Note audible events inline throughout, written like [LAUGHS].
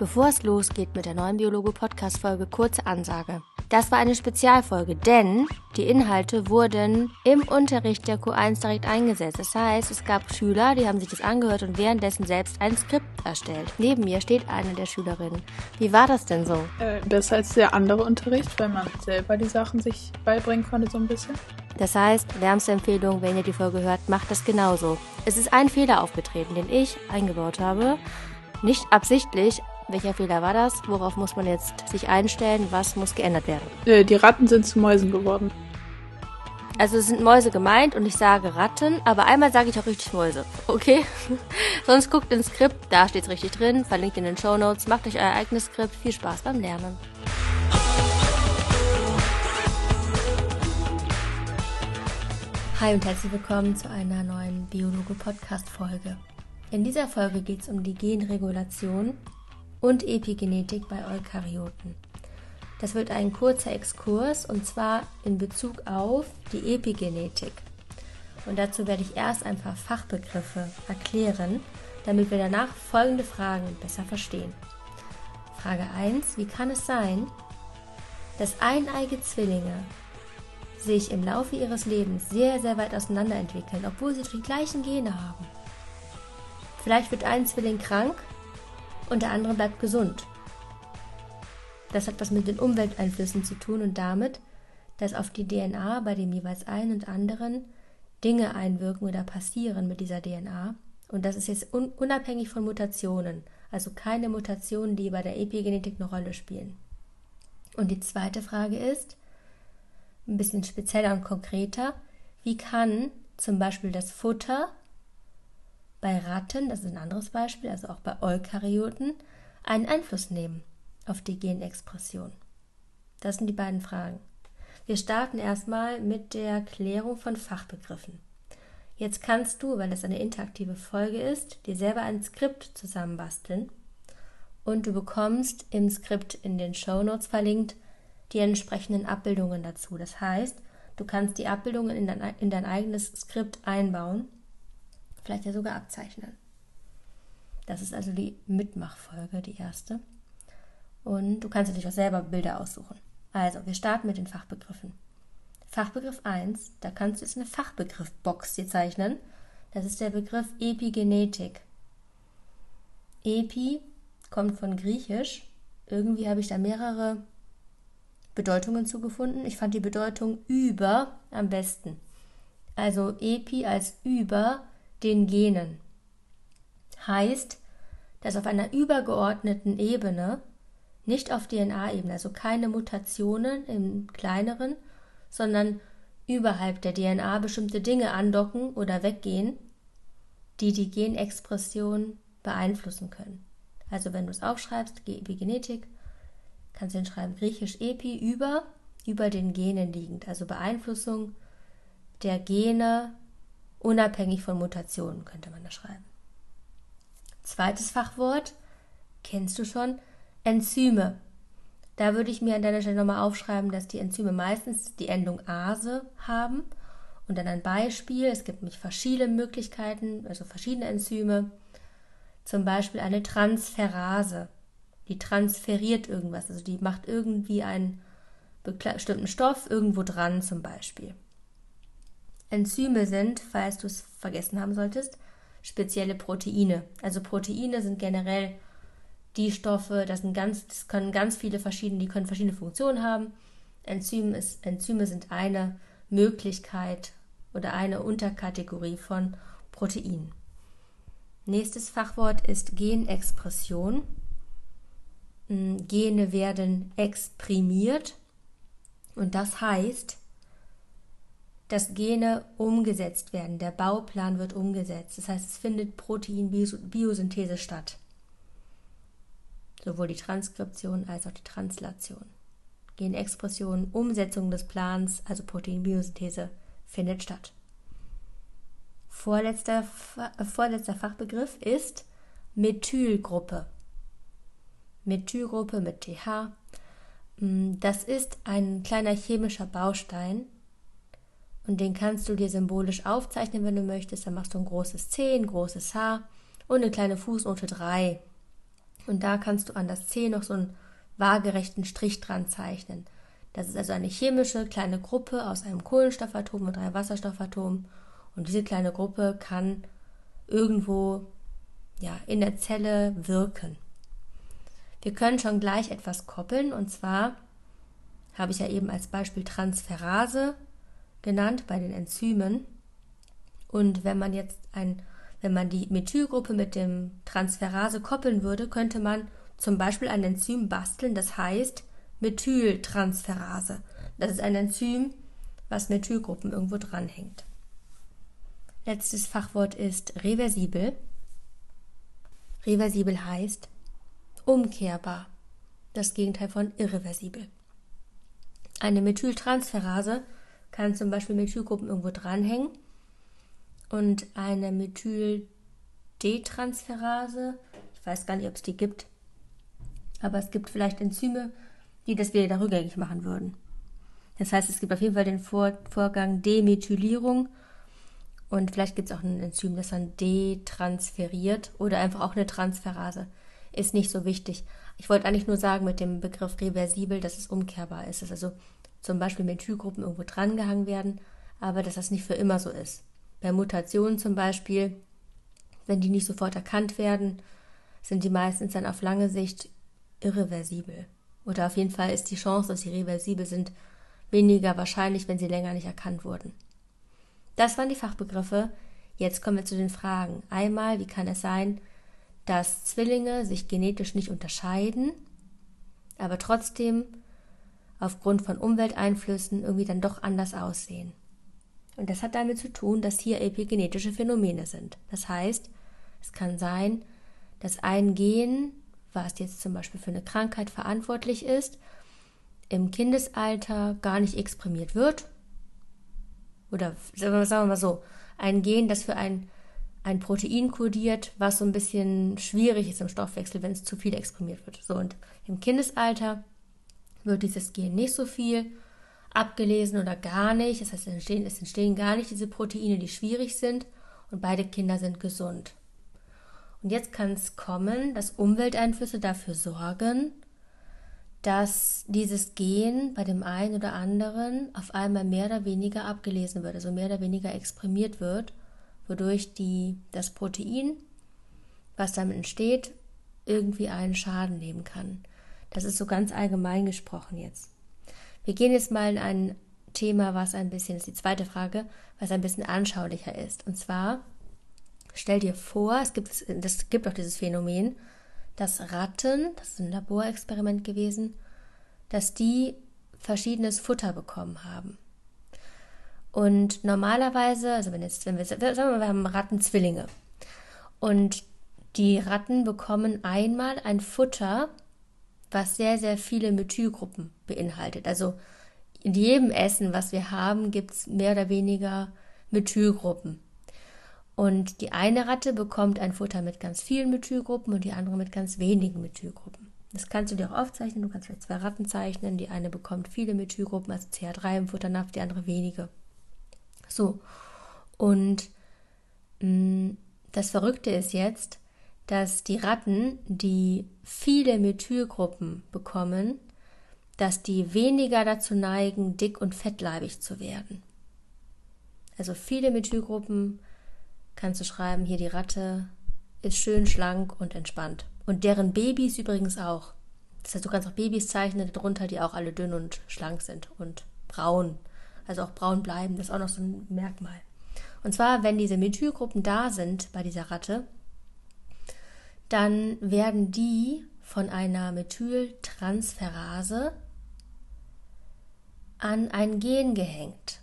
Bevor es losgeht mit der neuen Biologo-Podcast-Folge, kurze Ansage. Das war eine Spezialfolge, denn die Inhalte wurden im Unterricht der Q1 direkt eingesetzt. Das heißt, es gab Schüler, die haben sich das angehört und währenddessen selbst ein Skript erstellt. Neben mir steht eine der Schülerinnen. Wie war das denn so? Äh, besser als der andere Unterricht, weil man selber die Sachen sich beibringen konnte so ein bisschen. Das heißt, wärmste Empfehlung, wenn ihr die Folge hört, macht das genauso. Es ist ein Fehler aufgetreten, den ich eingebaut habe. Nicht absichtlich, welcher Fehler war das? Worauf muss man jetzt sich einstellen? Was muss geändert werden? Äh, die Ratten sind zu Mäusen geworden. Also es sind Mäuse gemeint und ich sage Ratten, aber einmal sage ich auch richtig Mäuse. Okay? [LAUGHS] Sonst guckt ins Skript, da steht es richtig drin, verlinkt in den Show Notes, macht euch euer eigenes Skript. Viel Spaß beim Lernen. Hi und herzlich willkommen zu einer neuen Biologe-Podcast-Folge. In dieser Folge geht es um die Genregulation und Epigenetik bei Eukaryoten. Das wird ein kurzer Exkurs und zwar in Bezug auf die Epigenetik. Und dazu werde ich erst ein paar Fachbegriffe erklären, damit wir danach folgende Fragen besser verstehen. Frage 1. Wie kann es sein, dass eineige Zwillinge sich im Laufe ihres Lebens sehr, sehr weit auseinander entwickeln, obwohl sie die gleichen Gene haben? Vielleicht wird ein Zwilling krank und der andere bleibt gesund. Das hat was mit den Umwelteinflüssen zu tun und damit, dass auf die DNA bei dem jeweils einen und anderen Dinge einwirken oder passieren mit dieser DNA. Und das ist jetzt un unabhängig von Mutationen, also keine Mutationen, die bei der Epigenetik eine Rolle spielen. Und die zweite Frage ist, ein bisschen spezieller und konkreter, wie kann zum Beispiel das Futter bei Ratten, das ist ein anderes Beispiel, also auch bei Eukaryoten, einen Einfluss nehmen auf die Genexpression? Das sind die beiden Fragen. Wir starten erstmal mit der Klärung von Fachbegriffen. Jetzt kannst du, weil es eine interaktive Folge ist, dir selber ein Skript zusammenbasteln und du bekommst im Skript in den Show Notes verlinkt die entsprechenden Abbildungen dazu. Das heißt, du kannst die Abbildungen in dein, in dein eigenes Skript einbauen vielleicht ja sogar abzeichnen. Das ist also die Mitmachfolge, die erste. Und du kannst natürlich auch selber Bilder aussuchen. Also, wir starten mit den Fachbegriffen. Fachbegriff 1, da kannst du jetzt eine Fachbegriffbox dir zeichnen. Das ist der Begriff Epigenetik. Epi kommt von Griechisch. Irgendwie habe ich da mehrere Bedeutungen zugefunden. Ich fand die Bedeutung über am besten. Also Epi als über den Genen. Heißt, dass auf einer übergeordneten Ebene, nicht auf DNA-Ebene, also keine Mutationen im kleineren, sondern überhalb der DNA bestimmte Dinge andocken oder weggehen, die die Genexpression beeinflussen können. Also wenn du es aufschreibst, Epigenetik, kannst du hinschreiben griechisch Epi über, über den Genen liegend, also Beeinflussung der Gene Unabhängig von Mutationen könnte man da schreiben. Zweites Fachwort, kennst du schon, Enzyme. Da würde ich mir an deiner Stelle nochmal aufschreiben, dass die Enzyme meistens die Endung Ase haben. Und dann ein Beispiel, es gibt nämlich verschiedene Möglichkeiten, also verschiedene Enzyme. Zum Beispiel eine Transferase. Die transferiert irgendwas, also die macht irgendwie einen bestimmten Stoff irgendwo dran zum Beispiel. Enzyme sind, falls du es vergessen haben solltest, spezielle Proteine. Also Proteine sind generell die Stoffe, das, sind ganz, das können ganz viele verschiedene, die können verschiedene Funktionen haben. Enzym ist, Enzyme sind eine Möglichkeit oder eine Unterkategorie von Proteinen. Nächstes Fachwort ist Genexpression. Hm, Gene werden exprimiert und das heißt, dass Gene umgesetzt werden. Der Bauplan wird umgesetzt. Das heißt, es findet Proteinbiosynthese statt. Sowohl die Transkription als auch die Translation. Genexpression, Umsetzung des Plans, also Proteinbiosynthese, findet statt. Vorletzter, äh, vorletzter Fachbegriff ist Methylgruppe. Methylgruppe mit TH. Mm, das ist ein kleiner chemischer Baustein und den kannst du dir symbolisch aufzeichnen, wenn du möchtest. Dann machst du ein großes C, ein großes H und eine kleine Fußnote 3. Und da kannst du an das C noch so einen waagerechten Strich dran zeichnen. Das ist also eine chemische kleine Gruppe aus einem Kohlenstoffatom und drei Wasserstoffatomen. Und diese kleine Gruppe kann irgendwo ja, in der Zelle wirken. Wir können schon gleich etwas koppeln und zwar habe ich ja eben als Beispiel Transferase genannt bei den Enzymen. Und wenn man jetzt ein, wenn man die Methylgruppe mit dem Transferase koppeln würde, könnte man zum Beispiel ein Enzym basteln, das heißt Methyltransferase. Das ist ein Enzym, was Methylgruppen irgendwo dranhängt. Letztes Fachwort ist reversibel. Reversibel heißt umkehrbar, das Gegenteil von irreversibel. Eine Methyltransferase kann zum Beispiel Methylgruppen irgendwo dranhängen und eine Methyl-D-Transferase, ich weiß gar nicht, ob es die gibt, aber es gibt vielleicht Enzyme, die das wieder rückgängig machen würden. Das heißt, es gibt auf jeden Fall den Vor Vorgang Demethylierung und vielleicht gibt es auch ein Enzym, das dann detransferiert oder einfach auch eine Transferase. Ist nicht so wichtig. Ich wollte eigentlich nur sagen mit dem Begriff reversibel, dass es umkehrbar ist. Also zum Beispiel Methylgruppen irgendwo drangehangen werden, aber dass das nicht für immer so ist. Bei Mutationen zum Beispiel, wenn die nicht sofort erkannt werden, sind die meistens dann auf lange Sicht irreversibel. Oder auf jeden Fall ist die Chance, dass sie reversibel sind, weniger wahrscheinlich, wenn sie länger nicht erkannt wurden. Das waren die Fachbegriffe. Jetzt kommen wir zu den Fragen. Einmal, wie kann es sein, dass Zwillinge sich genetisch nicht unterscheiden, aber trotzdem aufgrund von Umwelteinflüssen irgendwie dann doch anders aussehen? Und das hat damit zu tun, dass hier epigenetische Phänomene sind. Das heißt, es kann sein, dass ein Gen, was jetzt zum Beispiel für eine Krankheit verantwortlich ist, im Kindesalter gar nicht exprimiert wird oder sagen wir mal so, ein Gen, das für ein, ein Protein kodiert, was so ein bisschen schwierig ist im Stoffwechsel, wenn es zu viel exprimiert wird. So, und im Kindesalter wird dieses Gen nicht so viel abgelesen oder gar nicht. Das heißt, es entstehen, es entstehen gar nicht diese Proteine, die schwierig sind und beide Kinder sind gesund. Und jetzt kann es kommen, dass Umwelteinflüsse dafür sorgen, dass dieses Gen bei dem einen oder anderen auf einmal mehr oder weniger abgelesen wird, also mehr oder weniger exprimiert wird, wodurch die, das Protein, was damit entsteht, irgendwie einen Schaden nehmen kann. Das ist so ganz allgemein gesprochen jetzt. Wir gehen jetzt mal in ein Thema, was ein bisschen, das ist die zweite Frage, was ein bisschen anschaulicher ist. Und zwar, stell dir vor, es gibt, es gibt auch dieses Phänomen, dass Ratten, das ist ein Laborexperiment gewesen, dass die verschiedenes Futter bekommen haben. Und normalerweise, also wenn jetzt, wenn wir, sagen wir mal, wir haben Rattenzwillinge. Und die Ratten bekommen einmal ein Futter, was sehr, sehr viele Methylgruppen beinhaltet. Also in jedem Essen, was wir haben, gibt es mehr oder weniger Methylgruppen. Und die eine Ratte bekommt ein Futter mit ganz vielen Methylgruppen und die andere mit ganz wenigen Methylgruppen. Das kannst du dir auch aufzeichnen. Du kannst vielleicht zwei Ratten zeichnen. Die eine bekommt viele Methylgruppen, also CH3 im Futternapf, die andere wenige. So. Und mh, mm, das Verrückte ist jetzt, dass die Ratten, die viele Methylgruppen bekommen, dass die weniger dazu neigen, dick und fettleibig zu werden. Also viele Methylgruppen kannst du schreiben, hier die Ratte ist schön schlank und entspannt. Und deren Babys übrigens auch. Das heißt, du kannst auch Babys zeichnen darunter, die auch alle dünn und schlank sind und braun. Also auch braun bleiben, das ist auch noch so ein Merkmal. Und zwar, wenn diese Methylgruppen da sind bei dieser Ratte, dann werden die von einer Methyltransferase an ein Gen gehängt.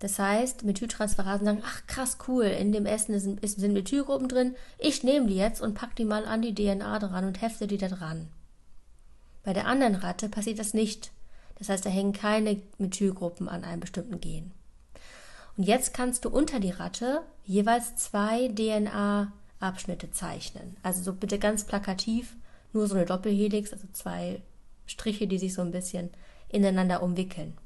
Das heißt, Methyltransferasen sagen, ach krass, cool, in dem Essen sind, sind Methylgruppen drin, ich nehme die jetzt und pack die mal an die DNA dran und hefte die da dran. Bei der anderen Ratte passiert das nicht. Das heißt, da hängen keine Methylgruppen an einem bestimmten Gen. Und jetzt kannst du unter die Ratte jeweils zwei DNA-Abschnitte zeichnen. Also so bitte ganz plakativ, nur so eine Doppelhelix, also zwei Striche, die sich so ein bisschen ineinander umwickeln.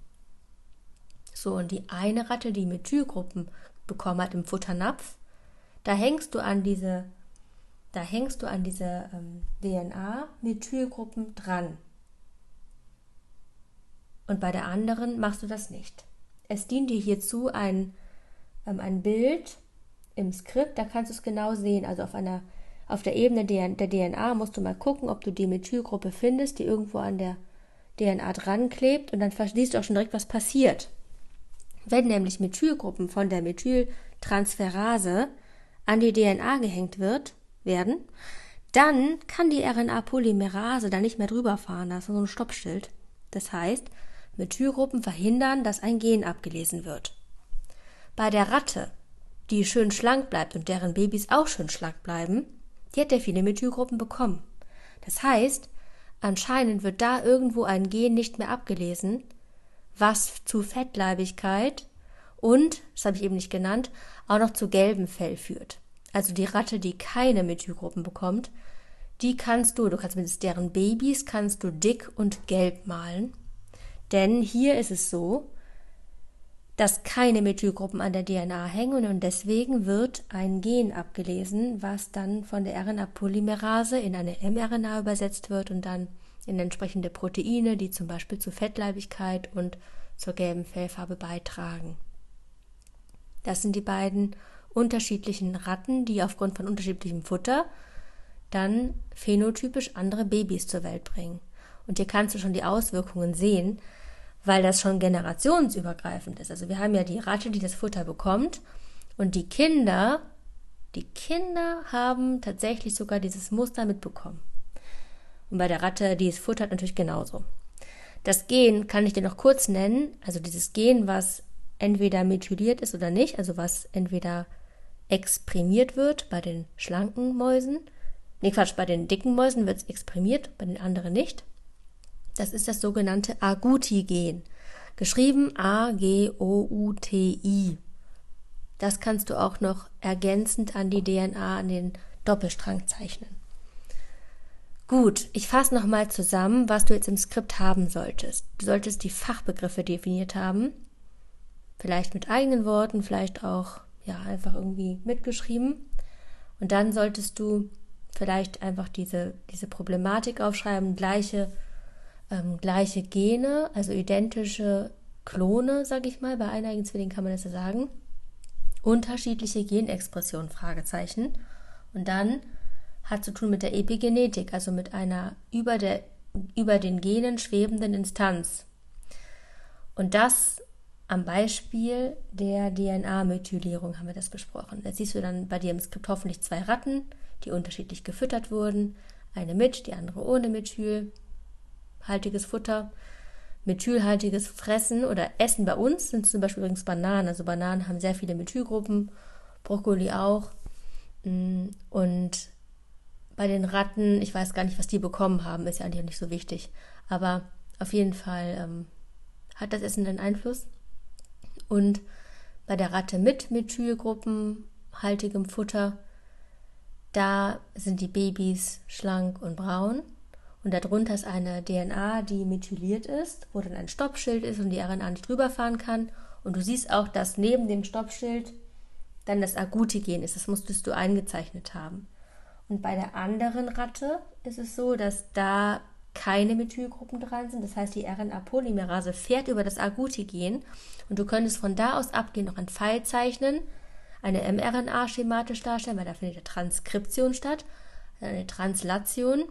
So, und die eine Ratte, die Methylgruppen bekommen hat im Futternapf, da hängst du an diese da hängst du an diese ähm, DNA-Methylgruppen dran. Und bei der anderen machst du das nicht. Es dient dir hierzu ein, ähm, ein Bild im Skript, da kannst du es genau sehen. Also auf einer auf der Ebene der, DNA musst du mal gucken, ob du die Methylgruppe findest, die irgendwo an der DNA dran klebt und dann siehst du auch schon direkt, was passiert. Wenn nämlich Methylgruppen von der Methyltransferase an die DNA gehängt wird, werden, dann kann die RNA-Polymerase da nicht mehr drüber fahren, da ist so ein Stoppschild. Das heißt, Methylgruppen verhindern, dass ein Gen abgelesen wird. Bei der Ratte, die schön schlank bleibt und deren Babys auch schön schlank bleiben, die hat ja viele Methylgruppen bekommen. Das heißt, anscheinend wird da irgendwo ein Gen nicht mehr abgelesen, was zu Fettleibigkeit und, das habe ich eben nicht genannt, auch noch zu gelbem Fell führt. Also die Ratte, die keine Methylgruppen bekommt, die kannst du, du kannst mit deren Babys, kannst du dick und gelb malen. Denn hier ist es so, dass keine Methylgruppen an der DNA hängen und deswegen wird ein Gen abgelesen, was dann von der RNA-Polymerase in eine mRNA übersetzt wird und dann in entsprechende Proteine, die zum Beispiel zur Fettleibigkeit und zur gelben Fellfarbe beitragen. Das sind die beiden unterschiedlichen Ratten, die aufgrund von unterschiedlichem Futter dann phänotypisch andere Babys zur Welt bringen. Und hier kannst du schon die Auswirkungen sehen, weil das schon generationsübergreifend ist. Also wir haben ja die Ratte, die das Futter bekommt und die Kinder, die Kinder haben tatsächlich sogar dieses Muster mitbekommen. Und bei der Ratte, die es futtert, natürlich genauso. Das Gen kann ich dir noch kurz nennen, also dieses Gen, was entweder methyliert ist oder nicht, also was entweder exprimiert wird bei den schlanken Mäusen. Nee, Quatsch, bei den dicken Mäusen wird es exprimiert, bei den anderen nicht. Das ist das sogenannte Agouti-Gen. Geschrieben A-G-O-U-T-I. Das kannst du auch noch ergänzend an die DNA, an den Doppelstrang zeichnen. Gut, ich fasse nochmal zusammen, was du jetzt im Skript haben solltest. Du solltest die Fachbegriffe definiert haben. Vielleicht mit eigenen Worten, vielleicht auch ja, einfach irgendwie mitgeschrieben. Und dann solltest du vielleicht einfach diese, diese Problematik aufschreiben, gleiche ähm, gleiche Gene, also identische Klone, sage ich mal, bei eineigen Zwillingen kann man das ja sagen, unterschiedliche Genexpressionen, Fragezeichen. Und dann hat zu tun mit der Epigenetik, also mit einer über, der, über den Genen schwebenden Instanz. Und das am Beispiel der DNA-Methylierung haben wir das besprochen. Da siehst du dann bei dir im Skript hoffentlich zwei Ratten, die unterschiedlich gefüttert wurden. Eine mit, die andere ohne Methyl methylhaltiges Futter, methylhaltiges Fressen oder Essen bei uns sind zum Beispiel übrigens Bananen. Also Bananen haben sehr viele Methylgruppen, Brokkoli auch. Mm, und bei den Ratten, ich weiß gar nicht, was die bekommen haben, ist ja eigentlich auch nicht so wichtig. Aber auf jeden Fall ähm, hat das Essen einen Einfluss. Und bei der Ratte mit Methylgruppenhaltigem Futter, da sind die Babys schlank und braun. Und darunter ist eine DNA, die methyliert ist, wo dann ein Stoppschild ist und die RNA nicht drüber fahren kann. Und du siehst auch, dass neben dem Stoppschild dann das Agouti-Gen ist. Das musstest du eingezeichnet haben. Und bei der anderen Ratte ist es so, dass da keine Methylgruppen dran sind. Das heißt, die RNA-Polymerase fährt über das Agouti-Gen und du könntest von da aus abgehen noch ein Pfeil zeichnen, eine mRNA schematisch darstellen, weil da findet eine Transkription statt, eine Translation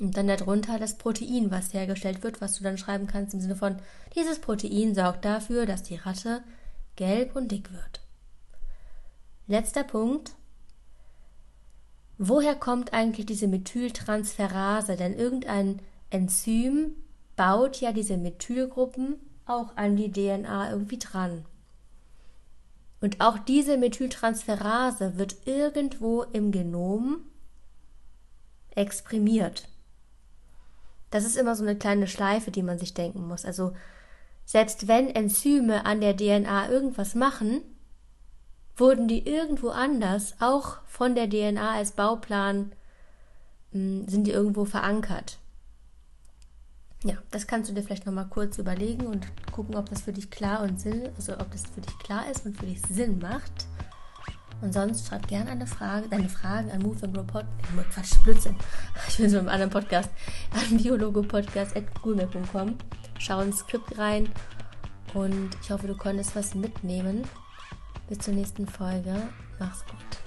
und dann darunter das Protein, was hergestellt wird, was du dann schreiben kannst im Sinne von, dieses Protein sorgt dafür, dass die Ratte gelb und dick wird. Letzter Punkt. Woher kommt eigentlich diese Methyltransferase? Denn irgendein Enzym baut ja diese Methylgruppen auch an die DNA irgendwie dran. Und auch diese Methyltransferase wird irgendwo im Genom exprimiert. Das ist immer so eine kleine Schleife, die man sich denken muss. Also selbst wenn Enzyme an der DNA irgendwas machen, wurden die irgendwo anders, auch von der DNA als Bauplan, hm, sind die irgendwo verankert. Ja, das kannst du dir vielleicht nochmal kurz überlegen und gucken, ob das für dich klar und Sinn, also ob das für dich klar ist und für dich Sinn macht. Und sonst schreib gerne eine Frage, deine Fragen an Move and Grow Pod, Quatsch, Blödsinn. [LAUGHS] Ich bin so im anderen Podcast, [LAUGHS] an biologopodcast.google.com. Schau ins Skript rein und ich hoffe, du konntest was mitnehmen. Bis zur nächsten Folge. Mach's gut.